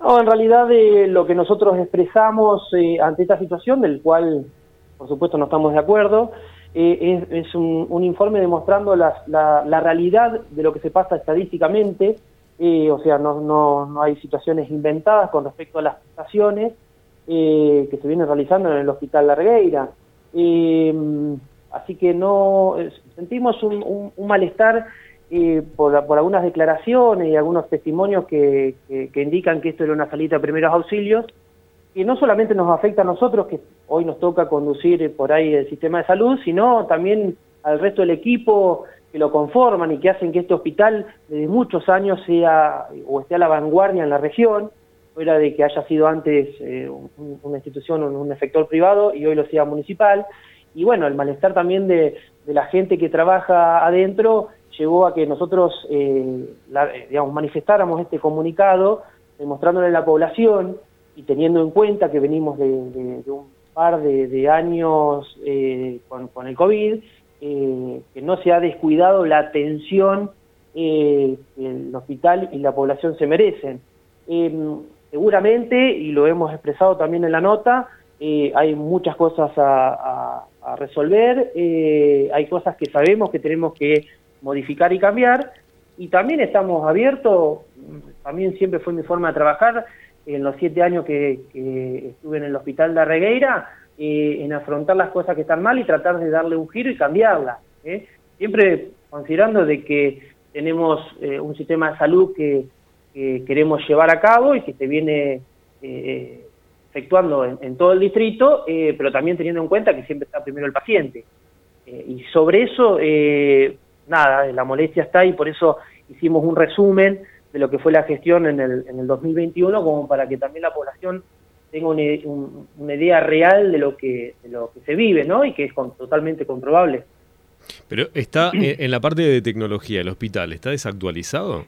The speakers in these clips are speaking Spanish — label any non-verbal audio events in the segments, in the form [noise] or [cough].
No, en realidad eh, lo que nosotros expresamos eh, ante esta situación, del cual por supuesto no estamos de acuerdo, eh, es, un, informe demostrando la, la, realidad de lo que se pasa estadísticamente, o sea, no, no, no, hay situaciones inventadas con respecto a las prestaciones que se vienen realizando en el Hospital Largueira. así que no sentimos un, un malestar por, algunas declaraciones y algunos testimonios que, indican que esto era una salida de primeros auxilios, que no solamente nos afecta a nosotros, que hoy nos toca conducir por ahí el sistema de salud, sino también al resto del equipo que lo conforman y que hacen que este hospital desde muchos años sea o esté a la vanguardia en la región, fuera de que haya sido antes eh, una institución o un efector privado y hoy lo sea municipal. Y bueno, el malestar también de la gente que trabaja adentro llevó a que nosotros eh, eh, digamos, manifestáramos este comunicado, demostrándole a la población y teniendo en cuenta que venimos de, un par de, años eh, con, el COVID, que no se ha descuidado la atención que el hospital y la población se merecen. seguramente, y lo hemos expresado también en la nota, hay muchas cosas a resolver, hay cosas que sabemos que tenemos que modificar y cambiar. Y también estamos abiertos, también siempre fue mi forma de trabajar, en los siete años que, estuve en el hospital de Arregueira, eh, en afrontar las cosas que están mal y tratar de darle un giro y cambiarlas. ¿eh? Siempre considerando de que tenemos eh, un sistema de salud que, queremos llevar a cabo y que se viene efectuando en, todo el distrito, pero también teniendo en cuenta que siempre está primero el paciente. y sobre eso nada, la molestia está y por eso hicimos un resumen de lo que fue la gestión en el, en el 2021, como para que también la población tenga una, idea real de lo que de lo que se vive, ¿no? Y que es totalmente comprobable. Pero está [clears throat] en la parte de tecnología, el hospital, ¿está desactualizado?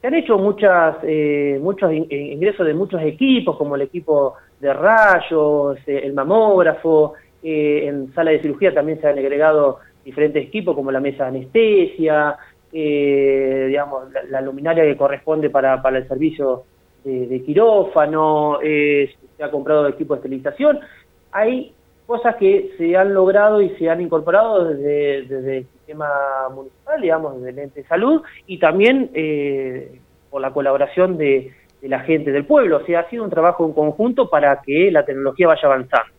Se han hecho muchas eh, muchos ingresos de muchos equipos, como el equipo de rayos, eh, el mamógrafo, eh, en sala de cirugía también se han agregado diferentes equipos como la mesa de anestesia, eh, digamos, la, luminaria que corresponde para, para el servicio de, quirófano, eh, se ha comprado equipo de esterilización. Hay cosas que se han logrado y se han incorporado desde, el sistema municipal, digamos, desde el ente de salud, y también eh, por la colaboración de, de, la gente del pueblo. O sea, ha sido un trabajo en conjunto para que la tecnología vaya avanzando.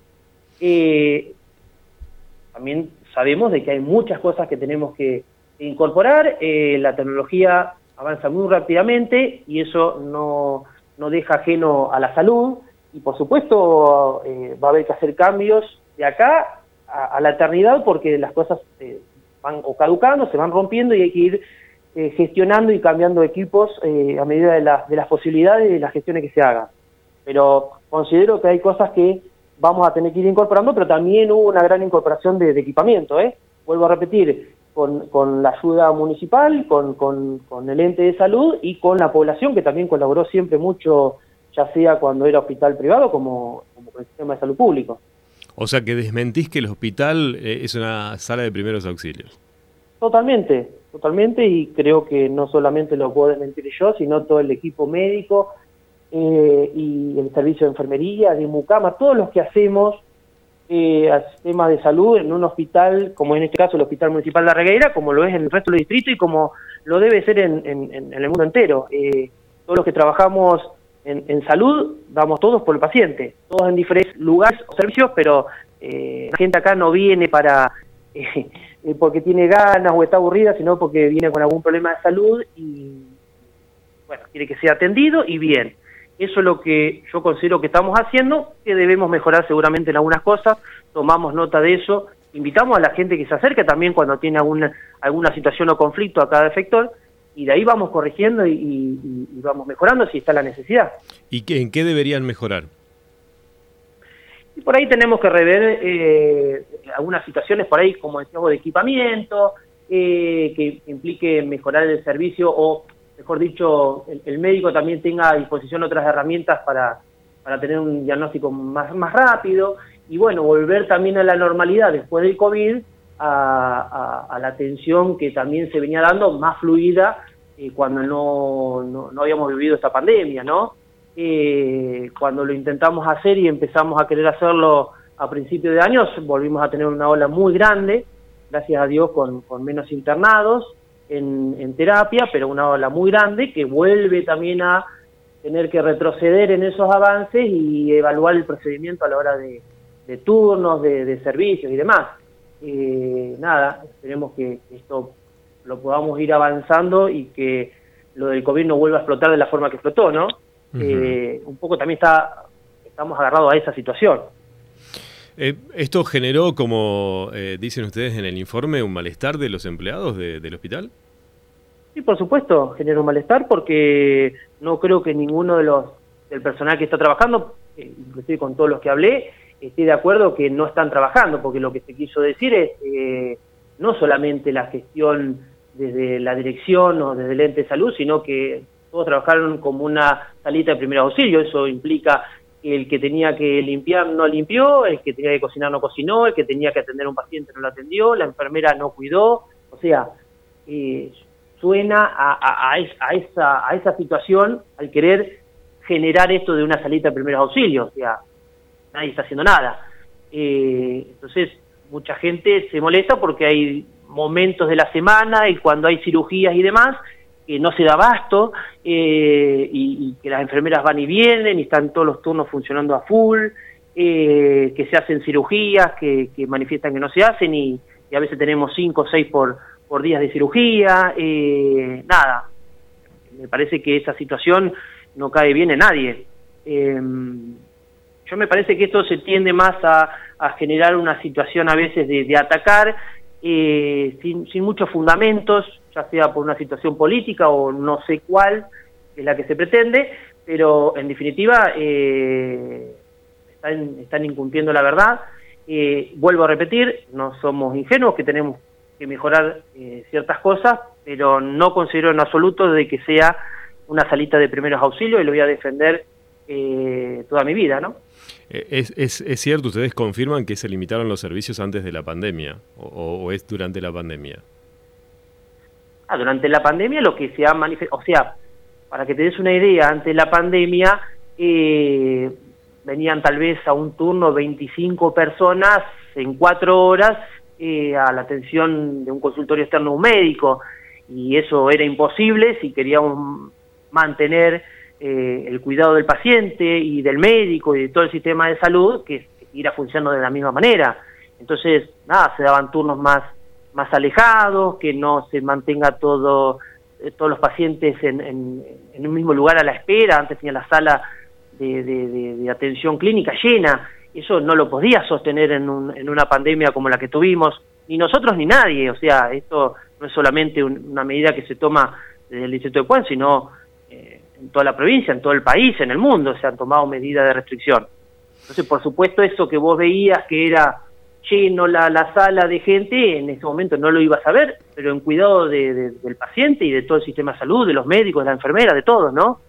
también sabemos de que hay muchas cosas que tenemos que incorporar, eh, la tecnología avanza muy rápidamente y eso no, no deja ajeno a la salud y por supuesto eh, va a haber que hacer cambios de acá a, la eternidad porque las cosas eh, van o caducando, se van rompiendo y hay que ir gestionando y cambiando equipos a medida de, de las posibilidades y de las gestiones que se hagan. Pero considero que hay cosas que vamos a tener que ir incorporando, pero también hubo una gran incorporación de, equipamiento, ¿eh? Vuelvo a repetir, con, con la ayuda municipal, con, con, el ente de salud y con la población, que también colaboró siempre mucho, ya sea cuando era hospital privado como, como con el sistema de salud público. O sea que desmentís que el hospital eh, es una sala de primeros auxilios. Totalmente, totalmente, y creo que no solamente lo puedo desmentir yo, sino todo el equipo médico, eh, y el servicio de enfermería, de mucama, todos los que hacemos eh, temas de salud en un hospital, como en este caso el Hospital Municipal de la Regueira, como lo es en el resto del distrito y como lo debe ser en, en, el mundo entero. Eh, todos los que trabajamos en, salud, damos todos por el paciente, todos en diferentes lugares o servicios, pero eh, la gente acá no viene para [laughs] eh, porque tiene ganas o está aburrida, sino porque viene con algún problema de salud y bueno, quiere que sea atendido y bien. Eso es lo que yo considero que estamos haciendo, que debemos mejorar seguramente en algunas cosas, tomamos nota de eso, invitamos a la gente que se acerque también cuando tiene alguna, alguna situación o conflicto a cada efector, y de ahí vamos corrigiendo y, vamos mejorando si está la necesidad. ¿Y qué, en qué deberían mejorar? Y por ahí tenemos que rever eh, algunas situaciones por ahí, como decíamos, de equipamiento, eh, que implique mejorar el servicio o mejor dicho, el, médico también tenga a disposición otras herramientas para, para tener un diagnóstico más, más rápido y bueno, volver también a la normalidad después del COVID, a, la atención que también se venía dando más fluida eh, cuando no, no, habíamos vivido esta pandemia, ¿no? Eh, cuando lo intentamos hacer y empezamos a querer hacerlo a principios de años, volvimos a tener una ola muy grande, gracias a Dios con, con menos internados en, en terapia, pero una ola muy grande que vuelve también a tener que retroceder en esos avances y evaluar el procedimiento a la hora de, turnos, de, servicios y demás. Eh, nada, esperemos que esto lo podamos ir avanzando y que lo del COVID no vuelva a explotar de la forma que explotó, ¿no? Eh, un poco también está estamos agarrados a esa situación. Eh, ¿Esto generó, como dicen ustedes en el informe, un malestar de los empleados del hospital? Sí, por supuesto, genera un malestar porque no creo que ninguno de los del personal que está trabajando, eh, inclusive con todos los que hablé, esté de acuerdo que no están trabajando, porque lo que se quiso decir es eh, no solamente la gestión desde la dirección o desde el ente de salud, sino que todos trabajaron como una salita de primer auxilio. Eso implica el que tenía que limpiar no limpió, el que tenía que cocinar no cocinó, el que tenía que atender a un paciente no lo atendió, la enfermera no cuidó. O sea, eh, suena a, esa, a esa situación al querer generar esto de una salita de primeros auxilios, o sea, nadie está haciendo nada. Eh, entonces, mucha gente se molesta porque hay momentos de la semana y cuando hay cirugías y demás, que no se da abasto eh, y, que las enfermeras van y vienen y están todos los turnos funcionando a full, eh, que se hacen cirugías, que, manifiestan que no se hacen y, y a veces tenemos cinco o seis por, por días de cirugía, eh, nada, me parece que esa situación no cae bien en nadie. Em, yo me parece que esto se tiende más a, generar una situación a veces de, atacar eh, sin, muchos fundamentos, ya sea por una situación política o no sé cuál es la que se pretende, pero en definitiva eh, están, están incumpliendo la verdad. vuelvo a repetir, no somos ingenuos, que tenemos que mejorar eh, ciertas cosas, pero no considero en absoluto de que sea una salita de primeros auxilios y lo voy a defender eh, toda mi vida, ¿no? Eh, ¿Es, es, es cierto, ustedes confirman que se limitaron los servicios antes de la pandemia o, es durante la pandemia? Ah, durante la pandemia lo que se ha manifestado, o sea, para que te des una idea, antes de la pandemia venían tal vez a un turno 25 personas en cuatro horas eh, a la atención de un consultorio externo un médico y eso era imposible si queríamos mantener eh, el cuidado del paciente y del médico y de todo el sistema de salud que, que funcionando de la misma manera. Entonces, nada, se daban turnos más, más alejados, que no se mantenga todo eh, todos los pacientes en, en, un mismo lugar a la espera, antes tenía la sala de, de atención clínica llena, eso no lo podía sostener en, una pandemia como la que tuvimos, ni nosotros ni nadie. O sea, esto no es solamente una medida que se toma desde el Distrito de Puan, sino eh, en toda la provincia, en todo el país, en el mundo se han tomado medidas de restricción. Entonces, por supuesto, eso que vos veías que era lleno la, la sala de gente, en ese momento no lo ibas a ver, pero en cuidado del paciente y de todo el sistema de salud, de los médicos, de la enfermera, de todos, ¿no?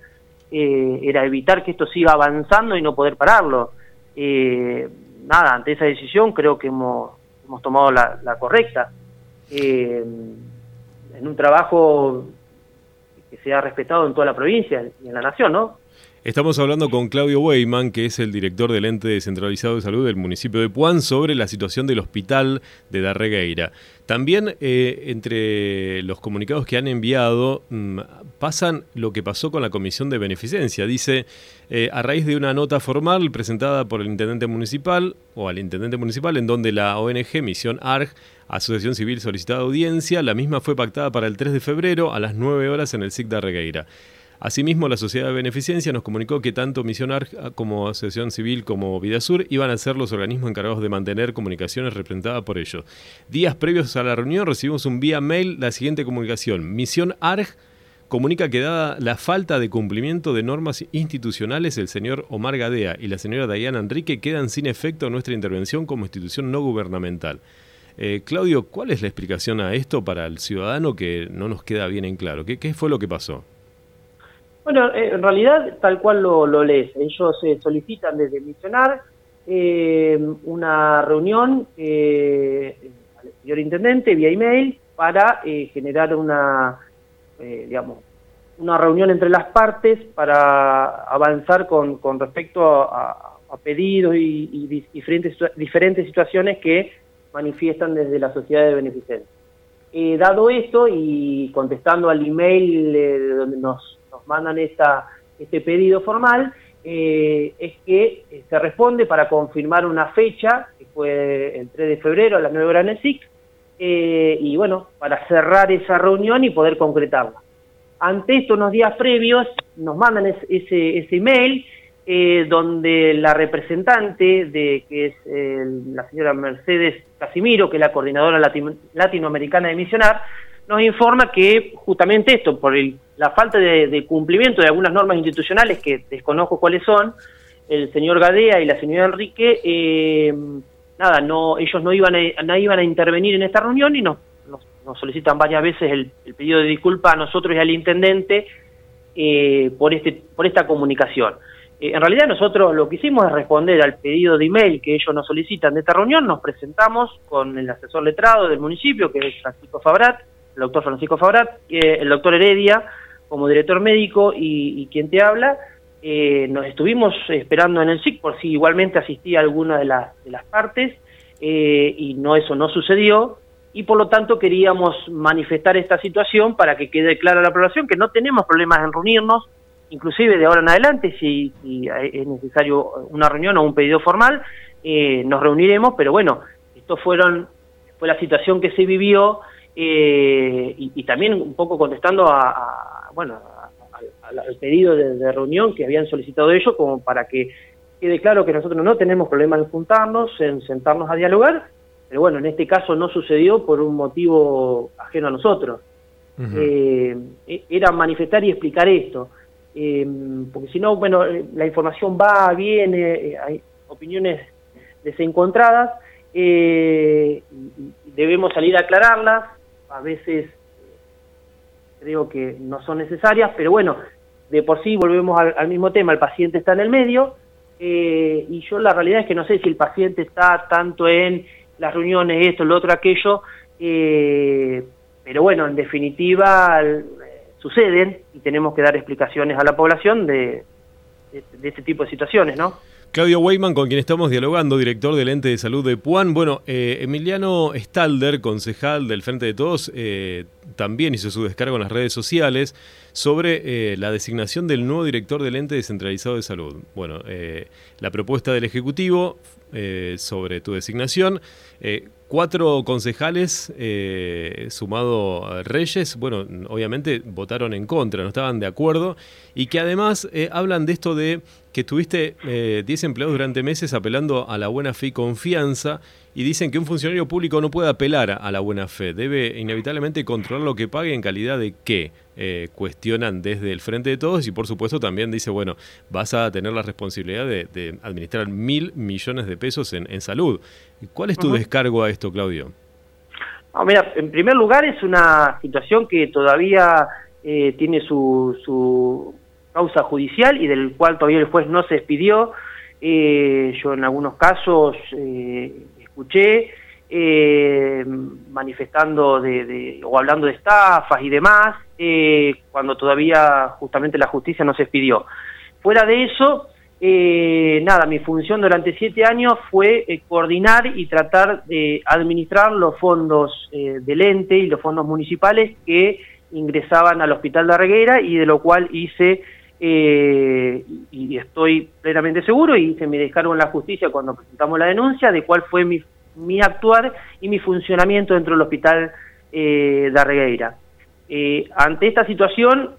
Eh, era evitar que esto siga avanzando y no poder pararlo eh, nada, ante esa decisión creo que hemos, hemos tomado la, correcta. Eh, en un trabajo que sea respetado en toda la provincia y en la nación, ¿no? Estamos hablando con Claudio Weyman, que es el director del ente descentralizado de salud del municipio de Puan, sobre la situación del hospital de Darregueira. También eh, entre los comunicados que han enviado mm, pasan lo que pasó con la comisión de beneficencia. Dice, eh, a raíz de una nota formal presentada por el intendente municipal o al intendente municipal, en donde la ONG Misión ARG, Asociación Civil solicitaba audiencia, la misma fue pactada para el 3 de febrero a las 9 horas en el SIC Darregueira. Asimismo, la Sociedad de Beneficencia nos comunicó que tanto Misión ARG como Asociación Civil como Vidasur iban a ser los organismos encargados de mantener comunicaciones representadas por ellos. Días previos a la reunión recibimos un vía mail la siguiente comunicación. Misión ARG comunica que dada la falta de cumplimiento de normas institucionales, el señor Omar Gadea y la señora Diana Enrique quedan sin efecto nuestra intervención como institución no gubernamental. Eh, Claudio, ¿cuál es la explicación a esto para el ciudadano que no nos queda bien en claro? qué fue lo que pasó? Bueno, eh, en realidad tal cual lo, lo lees. Ellos se solicitan desde Misionar eh, una reunión eh, al señor intendente vía email para generar una eh, digamos, una reunión entre las partes para avanzar con, con respecto a, pedidos y, diferentes, diferentes situaciones que manifiestan desde la sociedad de beneficencia. Eh, dado esto y contestando al email eh, donde nos, mandan esta, este pedido formal, eh, es que eh, se responde para confirmar una fecha, que fue el 3 de febrero a las 9 horas en el SIC, eh, y bueno, para cerrar esa reunión y poder concretarla. Ante esto, unos días previos, nos mandan ese, ese email donde la representante de que es la señora Mercedes Casimiro, que es la coordinadora latinoamericana de Misionar, nos informa que justamente esto, por la falta de, cumplimiento de algunas normas institucionales que desconozco cuáles son, el señor Gadea y la señora Enrique, eh, nada, no, ellos no iban a, no iban a intervenir en esta reunión y nos, nos, solicitan varias veces el, pedido de disculpa a nosotros y al intendente eh, por, este, por esta comunicación. Eh, en realidad nosotros lo que hicimos es responder al pedido de email que ellos nos solicitan de esta reunión, nos presentamos con el asesor letrado del municipio, que es Francisco Fabrat, el doctor Francisco Fabrat, el doctor Heredia como director médico y, quien te habla, eh, nos estuvimos esperando en el SIC por si igualmente asistía alguna de, las de las partes eh, y no eso no sucedió y por lo tanto queríamos manifestar esta situación para que quede clara la población que no tenemos problemas en reunirnos, inclusive de ahora en adelante si, es necesario una reunión o un pedido formal, eh, nos reuniremos, pero bueno, esto fueron fue la situación que se vivió eh, y, también un poco contestando a, bueno al pedido de, reunión que habían solicitado ellos como para que quede claro que nosotros no tenemos problemas en juntarnos, en sentarnos a dialogar, pero bueno, en este caso no sucedió por un motivo ajeno a nosotros. Eh, e, era manifestar y explicar esto, eh, porque si no, bueno, la información va, viene, hay opiniones desencontradas, y debemos salir a aclararlas, a veces creo que no son necesarias, pero bueno, de por sí volvemos al, mismo tema, el paciente está en el medio, eh, y yo la realidad es que no sé si el paciente está tanto en las reuniones, esto, lo otro, aquello, eh, pero bueno, en definitiva suceden y tenemos que dar explicaciones a la población de, de este tipo de situaciones, ¿no? Claudio Weyman, con quien estamos dialogando, director del ente de salud de Puan. Bueno, eh, Emiliano Stalder, concejal del Frente de Todos, eh, también hizo su descargo en las redes sociales sobre eh, la designación del nuevo director del ente descentralizado de salud. Bueno, la propuesta del Ejecutivo sobre tu designación cuatro concejales, eh, sumado Reyes, bueno, obviamente votaron en contra, no estaban de acuerdo, y que además eh, hablan de esto de que tuviste 10 eh, empleados durante meses apelando a la buena fe y confianza, y dicen que un funcionario público no puede apelar a la buena fe, debe inevitablemente controlar lo que pague en calidad de qué. cuestionan desde el frente de todos y por supuesto también dice, bueno, vas a tener la responsabilidad de, administrar mil millones de pesos en, salud. ¿Cuál es tu descargo a esto, Claudio? mira, en primer lugar es una situación que todavía eh, tiene su, su, causa judicial y del cual todavía el juez no se despidió. Eh, yo en algunos casos eh, escuché manifestando de, o hablando de estafas y demás, cuando todavía justamente la justicia no se despidió. Fuera de eso, eh, nada, mi función durante siete años fue eh, coordinar y tratar de administrar los fondos eh, del ente y los fondos municipales que ingresaban al Hospital de Arreguera y de lo cual hice, y estoy plenamente seguro, y hice mi descargo en la justicia cuando presentamos la denuncia, de cuál fue mi, actuar y mi funcionamiento dentro del Hospital de Arregueira. ante esta situación,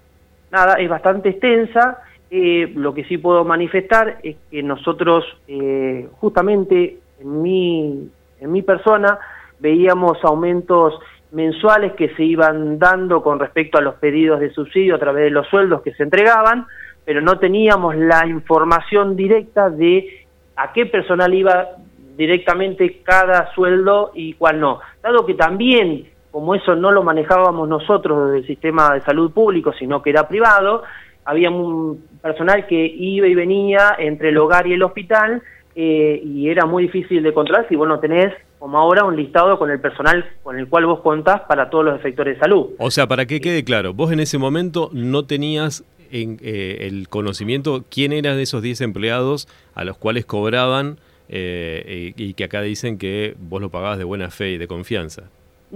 nada, es bastante extensa, eh, lo que sí puedo manifestar es que nosotros, eh, justamente en mi, en mi persona, veíamos aumentos mensuales que se iban dando con respecto a los pedidos de subsidio a través de los sueldos que se entregaban, pero no teníamos la información directa de a qué personal iba directamente cada sueldo y cuál no. Dado que también, como eso no lo manejábamos nosotros desde el sistema de salud público, sino que era privado, había un personal que iba y venía entre el hogar y el hospital eh, y era muy difícil de controlar si vos no tenés como ahora un listado con el personal con el cual vos contás para todos los efectores de salud. O sea, para que quede claro, vos en ese momento no tenías en, eh, el conocimiento quién eran esos 10 empleados a los cuales cobraban eh, y, que acá dicen que vos lo pagabas de buena fe y de confianza.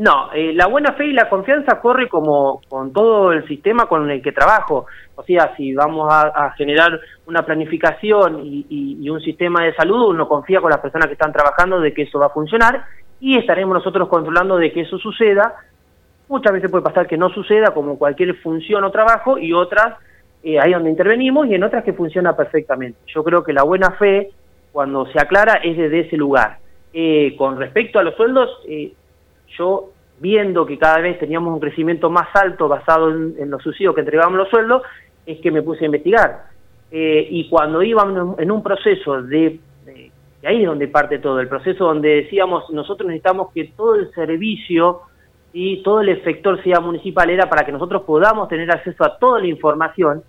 No, eh, la buena fe y la confianza corre como con todo el sistema con el que trabajo. O sea, si vamos a, generar una planificación y, un sistema de salud, uno confía con las personas que están trabajando de que eso va a funcionar y estaremos nosotros controlando de que eso suceda. Muchas veces puede pasar que no suceda como cualquier función o trabajo y otras eh, ahí donde intervenimos y en otras que funciona perfectamente. Yo creo que la buena fe, cuando se aclara, es desde ese lugar. Eh, con respecto a los sueldos, eh, yo viendo que cada vez teníamos un crecimiento más alto basado en, los subsidios que entregábamos los sueldos, es que me puse a investigar. y cuando íbamos en un proceso de, de, ahí es donde parte todo, el proceso donde decíamos, nosotros necesitamos que todo el servicio y todo el efector sea municipal era para que nosotros podamos tener acceso a toda la información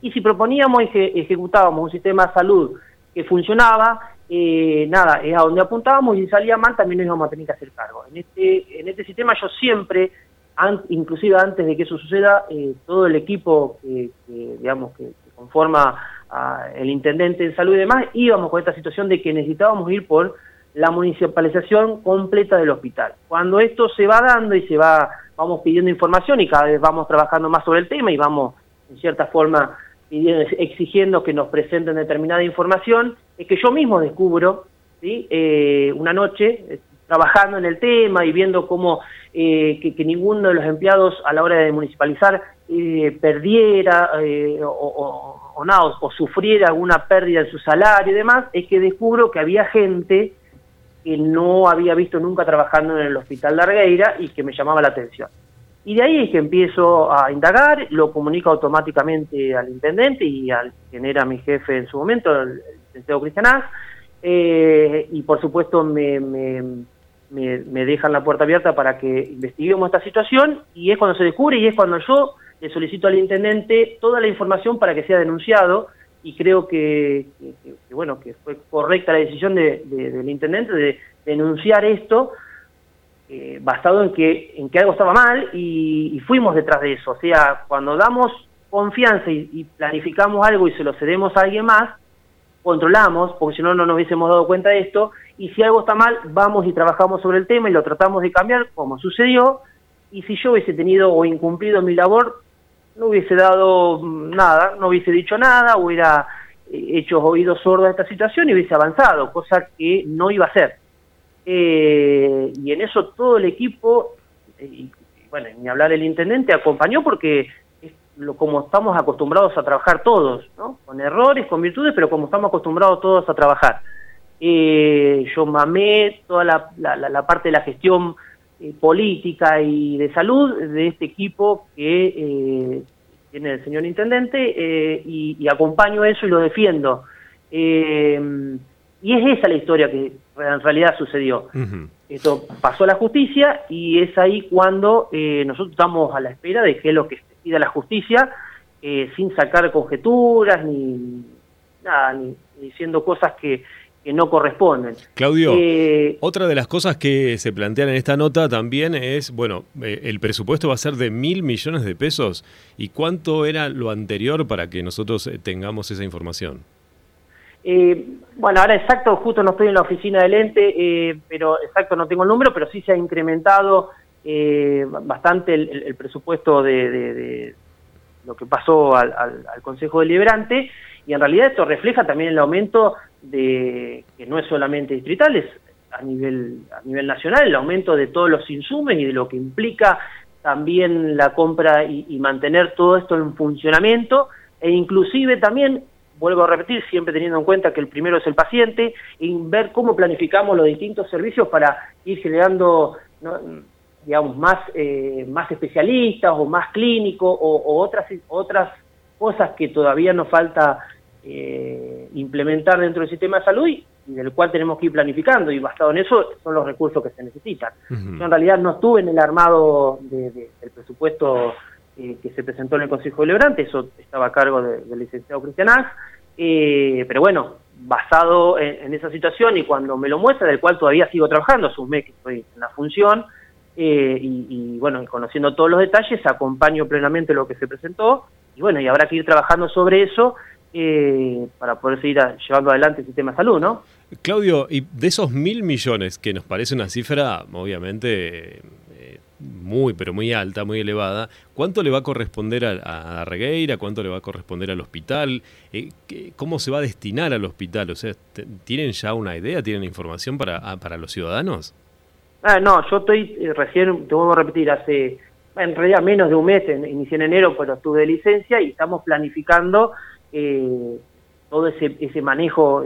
y si proponíamos y ejecutábamos un sistema de salud que funcionaba, eh, nada, es a donde apuntábamos y si salía mal también nos íbamos a tener que hacer cargo. En este, en este sistema yo siempre, inclusive antes de que eso suceda, eh, todo el equipo que, digamos, que, conforma el intendente de salud y demás, íbamos con esta situación de que necesitábamos ir por la municipalización completa del hospital. Cuando esto se va dando y se va, vamos pidiendo información y cada vez vamos trabajando más sobre el tema y vamos, en cierta forma, exigiendo que nos presenten determinada información, es que yo mismo descubro, ¿sí? Eh, una noche, eh, trabajando en el tema y viendo cómo eh, que, ninguno de los empleados a la hora de municipalizar perdiera o, o, nada, o, sufriera alguna pérdida en su salario y demás, es que descubro que había gente que no había visto nunca trabajando en el hospital de Argueira y que me llamaba la atención. Y de ahí es que empiezo a indagar, lo comunico automáticamente al intendente y al quien era mi jefe en su momento, el, licenciado Cristian eh, y por supuesto me, me, me, dejan la puerta abierta para que investiguemos esta situación y es cuando se descubre y es cuando yo le solicito al intendente toda la información para que sea denunciado y creo que, bueno que fue correcta la decisión de, del intendente de denunciar esto eh, basado en que, en que algo estaba mal y, fuimos detrás de eso. O sea, cuando damos confianza y, planificamos algo y se lo cedemos a alguien más, controlamos, porque si no, no nos hubiésemos dado cuenta de esto, y si algo está mal, vamos y trabajamos sobre el tema y lo tratamos de cambiar, como sucedió, y si yo hubiese tenido o incumplido mi labor, no hubiese dado nada, no hubiese dicho nada, hubiera eh, hecho oídos sordos a esta situación y hubiese avanzado, cosa que no iba a hacer. Eh, y en eso todo el equipo, eh, y, bueno, ni hablar el intendente, acompañó porque lo, como estamos acostumbrados a trabajar todos, ¿no? con errores, con virtudes, pero como estamos acostumbrados todos a trabajar. Eh, yo mamé toda la, la, parte de la gestión política y de salud de este equipo que tiene el señor intendente y, y, acompaño eso y lo defiendo. y es esa la historia que, en realidad sucedió. Esto pasó a la justicia y es ahí cuando eh, nosotros estamos a la espera de qué es lo que decida la justicia, eh, sin sacar conjeturas ni nada, ni, diciendo cosas que, no corresponden. Claudio, eh, otra de las cosas que se plantean en esta nota también es, bueno, el presupuesto va a ser de mil millones de pesos. ¿Y cuánto era lo anterior para que nosotros tengamos esa información? Eh, bueno, ahora exacto, justo no estoy en la oficina del ente, eh, pero exacto no tengo el número, pero sí se ha incrementado eh, bastante el, presupuesto de, lo que pasó al, Consejo Deliberante y en realidad esto refleja también el aumento de, que no es solamente distrital, es a nivel, a nivel nacional, el aumento de todos los insumos y de lo que implica también la compra y, y mantener todo esto en funcionamiento e inclusive también vuelvo a repetir, siempre teniendo en cuenta que el primero es el paciente, y ver cómo planificamos los distintos servicios para ir generando, digamos, más, eh, más especialistas o más clínicos o, otras, otras cosas que todavía nos falta eh, implementar dentro del sistema de salud y, del cual tenemos que ir planificando y basado en eso son los recursos que se necesitan. Yo en realidad no estuve en el armado del presupuesto eh, que se presentó en el Consejo Deliberante, eso estaba a cargo del licenciado Cristian eh, pero bueno, basado en, esa situación y cuando me lo muestra, del cual todavía sigo trabajando, hace un mes que estoy en la función, eh, y, bueno, conociendo todos los detalles, acompaño plenamente lo que se presentó, y bueno, y habrá que ir trabajando sobre eso eh, para poder seguir llevando adelante el sistema de salud, ¿no? Claudio, y de esos mil millones, que nos parece una cifra, obviamente muy, pero muy alta, muy elevada, ¿cuánto le va a corresponder a, a Regueira? ¿Cuánto le va a corresponder al hospital? Eh, ¿Cómo se va a destinar al hospital? O sea, ¿tienen ya una idea? ¿Tienen información para, ah, para los ciudadanos? Ah, no, yo estoy eh, recién, te vuelvo a repetir, hace en realidad menos de un mes, inicié en enero, pero estuve de licencia y estamos planificando eh, todo ese, ese manejo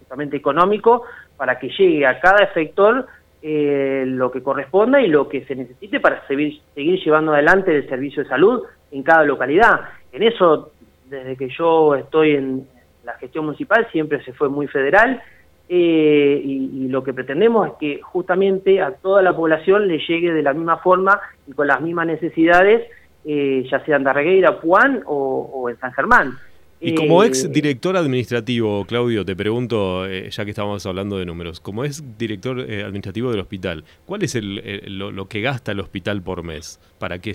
justamente económico para que llegue a cada efector eh, lo que corresponda y lo que se necesite para seguir, seguir llevando adelante el servicio de salud en cada localidad. En eso, desde que yo estoy en la gestión municipal, siempre se fue muy federal eh, y, lo que pretendemos es que justamente a toda la población le llegue de la misma forma y con las mismas necesidades, eh, ya sea en Darregueira, Puan o en San Germán. Y como ex eh, director administrativo, Claudio, te pregunto, eh, ya que estábamos hablando de números, como ex director eh, administrativo del hospital, ¿cuál es lo, que gasta el hospital por mes? Para, que,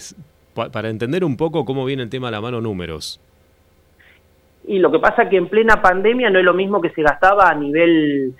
para entender un poco cómo viene el tema a la mano números. Y lo que pasa es que en plena pandemia no es lo mismo que se gastaba a nivel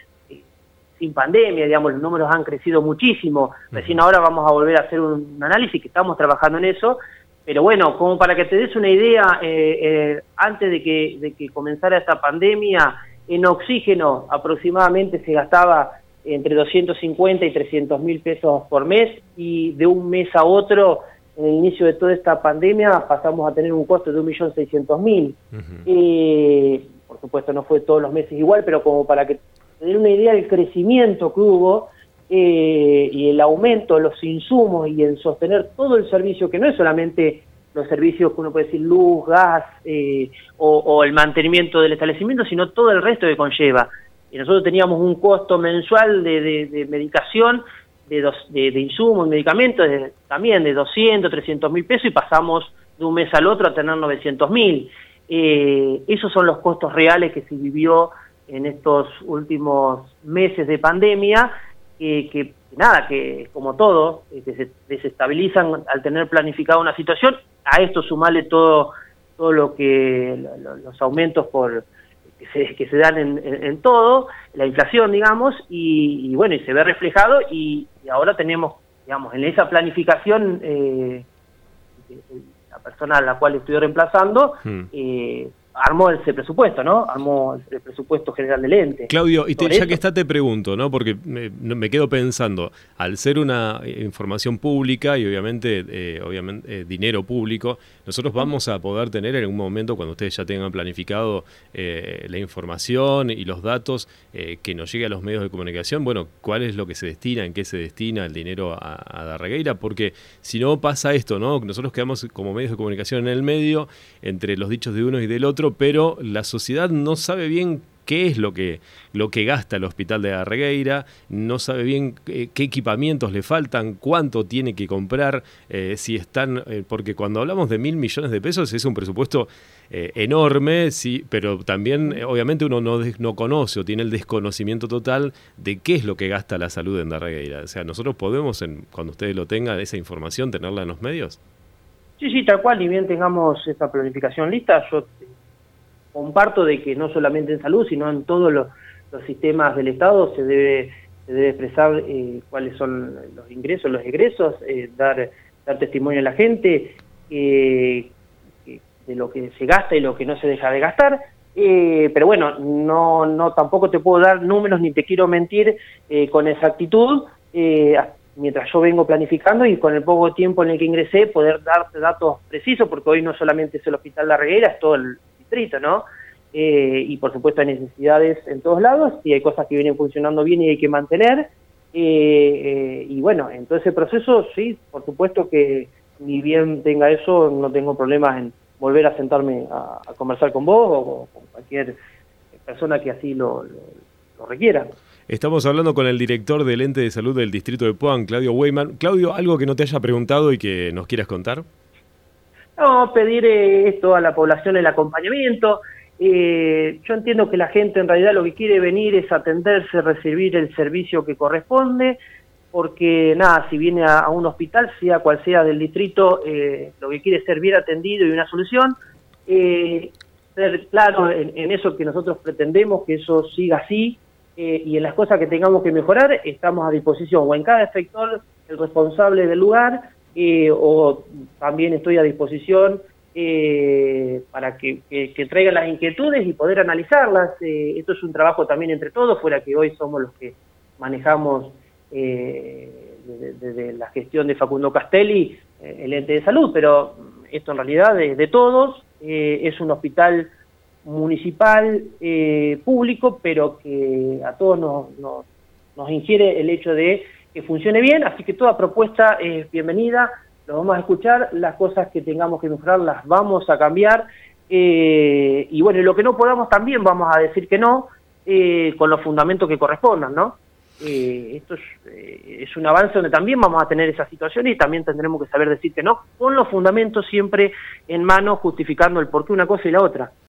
sin pandemia, digamos, los números han crecido muchísimo. Recién ahora vamos a volver a hacer un análisis que estamos trabajando en eso pero bueno, como para que te des una idea, eh, eh, antes de que, de que comenzara esta pandemia, en oxígeno aproximadamente se gastaba entre 250 y 300 mil pesos por mes y de un mes a otro, en el inicio de toda esta pandemia, pasamos a tener un costo de 1.600.000. Uh por supuesto no fue todos los meses igual, pero como para que te den una idea del crecimiento que hubo, eh, y el aumento de los insumos y en sostener todo el servicio, que no es solamente los servicios que uno puede decir luz, gas eh, o, el mantenimiento del establecimiento, sino todo el resto que conlleva. Y nosotros teníamos un costo mensual de, medicación, de, de, insumos, medicamentos, también de 200, 300 mil pesos y pasamos de un mes al otro a tener 900 mil. Eh, esos son los costos reales que se vivió en estos últimos meses de pandemia que, nada, que como todo, que se desestabilizan al tener planificada una situación, a esto sumarle todo, todo lo que, los aumentos por que se, que se dan en, todo, la inflación, digamos, y, bueno, y se ve reflejado y, ahora tenemos, digamos, en esa planificación, eh, la persona a la cual estoy reemplazando, hmm. eh, armó ese presupuesto, ¿no? Armó el presupuesto general del ente. Claudio, y ya que está te pregunto, ¿no? Porque me, quedo pensando, al ser una información pública y obviamente, eh, obviamente eh, dinero público, nosotros vamos a poder tener en algún momento, cuando ustedes ya tengan planificado eh, la información y los datos que nos llegue a los medios de comunicación, bueno, cuál es lo que se destina, en qué se destina el dinero a, a Darregueira, porque si no pasa esto, ¿no? Nosotros quedamos como medios de comunicación en el medio, entre los dichos de uno y del otro, pero la sociedad no sabe bien qué es lo que, lo que gasta el hospital de Arregueira, no sabe bien qué, equipamientos le faltan, cuánto tiene que comprar, eh, si están, eh, porque cuando hablamos de mil millones de pesos es un presupuesto eh, enorme, sí, pero también obviamente uno no, no conoce o tiene el desconocimiento total de qué es lo que gasta la salud en Darregueira. O sea, nosotros podemos, en, cuando ustedes lo tengan, esa información, tenerla en los medios. Sí, sí, tal cual, y bien tengamos esta planificación lista, yo comparto de que no solamente en salud, sino en todos los, sistemas del Estado se debe, se debe expresar eh, cuáles son los ingresos, los egresos, eh, dar, dar testimonio a la gente de lo que se gasta y lo que no se deja de gastar. Eh, pero bueno, no, no tampoco te puedo dar números ni te quiero mentir con exactitud mientras yo vengo planificando y con el poco tiempo en el que ingresé poder darte datos precisos, porque hoy no solamente es el Hospital La Reguera, es todo el, ¿no? Eh, y por supuesto hay necesidades en todos lados y hay cosas que vienen funcionando bien y hay que mantener. Eh, eh, y bueno, en todo ese proceso, sí, por supuesto que ni bien tenga eso, no tengo problemas en volver a sentarme a, conversar con vos o con cualquier persona que así lo, requiera. Estamos hablando con el director del ente de salud del distrito de Puan, Claudio Weyman. Claudio, ¿algo que no te haya preguntado y que nos quieras contar? No, pedir eh, esto a la población el acompañamiento. Eh, yo entiendo que la gente en realidad lo que quiere venir es atenderse, recibir el servicio que corresponde, porque nada, si viene a, un hospital, sea cual sea del distrito, eh, lo que quiere es ser bien atendido y una solución. Eh, ser claro en, eso que nosotros pretendemos, que eso siga así, y en las cosas que tengamos que mejorar, estamos a disposición, o en cada efector, el responsable del lugar, o también estoy a disposición eh, para que, traigan las inquietudes y poder analizarlas. Eh, esto es un trabajo también entre todos, fuera que hoy somos los que manejamos eh, desde la gestión de Facundo Castelli eh, el ente de salud, pero esto en realidad es de todos, es un hospital municipal público, pero que a todos nos, nos ingiere el hecho de que funcione bien, así que toda propuesta es bienvenida lo vamos a escuchar, las cosas que tengamos que mejorar las vamos a cambiar, eh, y bueno, lo que no podamos también vamos a decir que no, eh, con los fundamentos que correspondan, ¿no? Eh, esto es, un avance donde también vamos a tener esa situación y también tendremos que saber decir que no, con los fundamentos siempre en mano, justificando el por qué una cosa y la otra.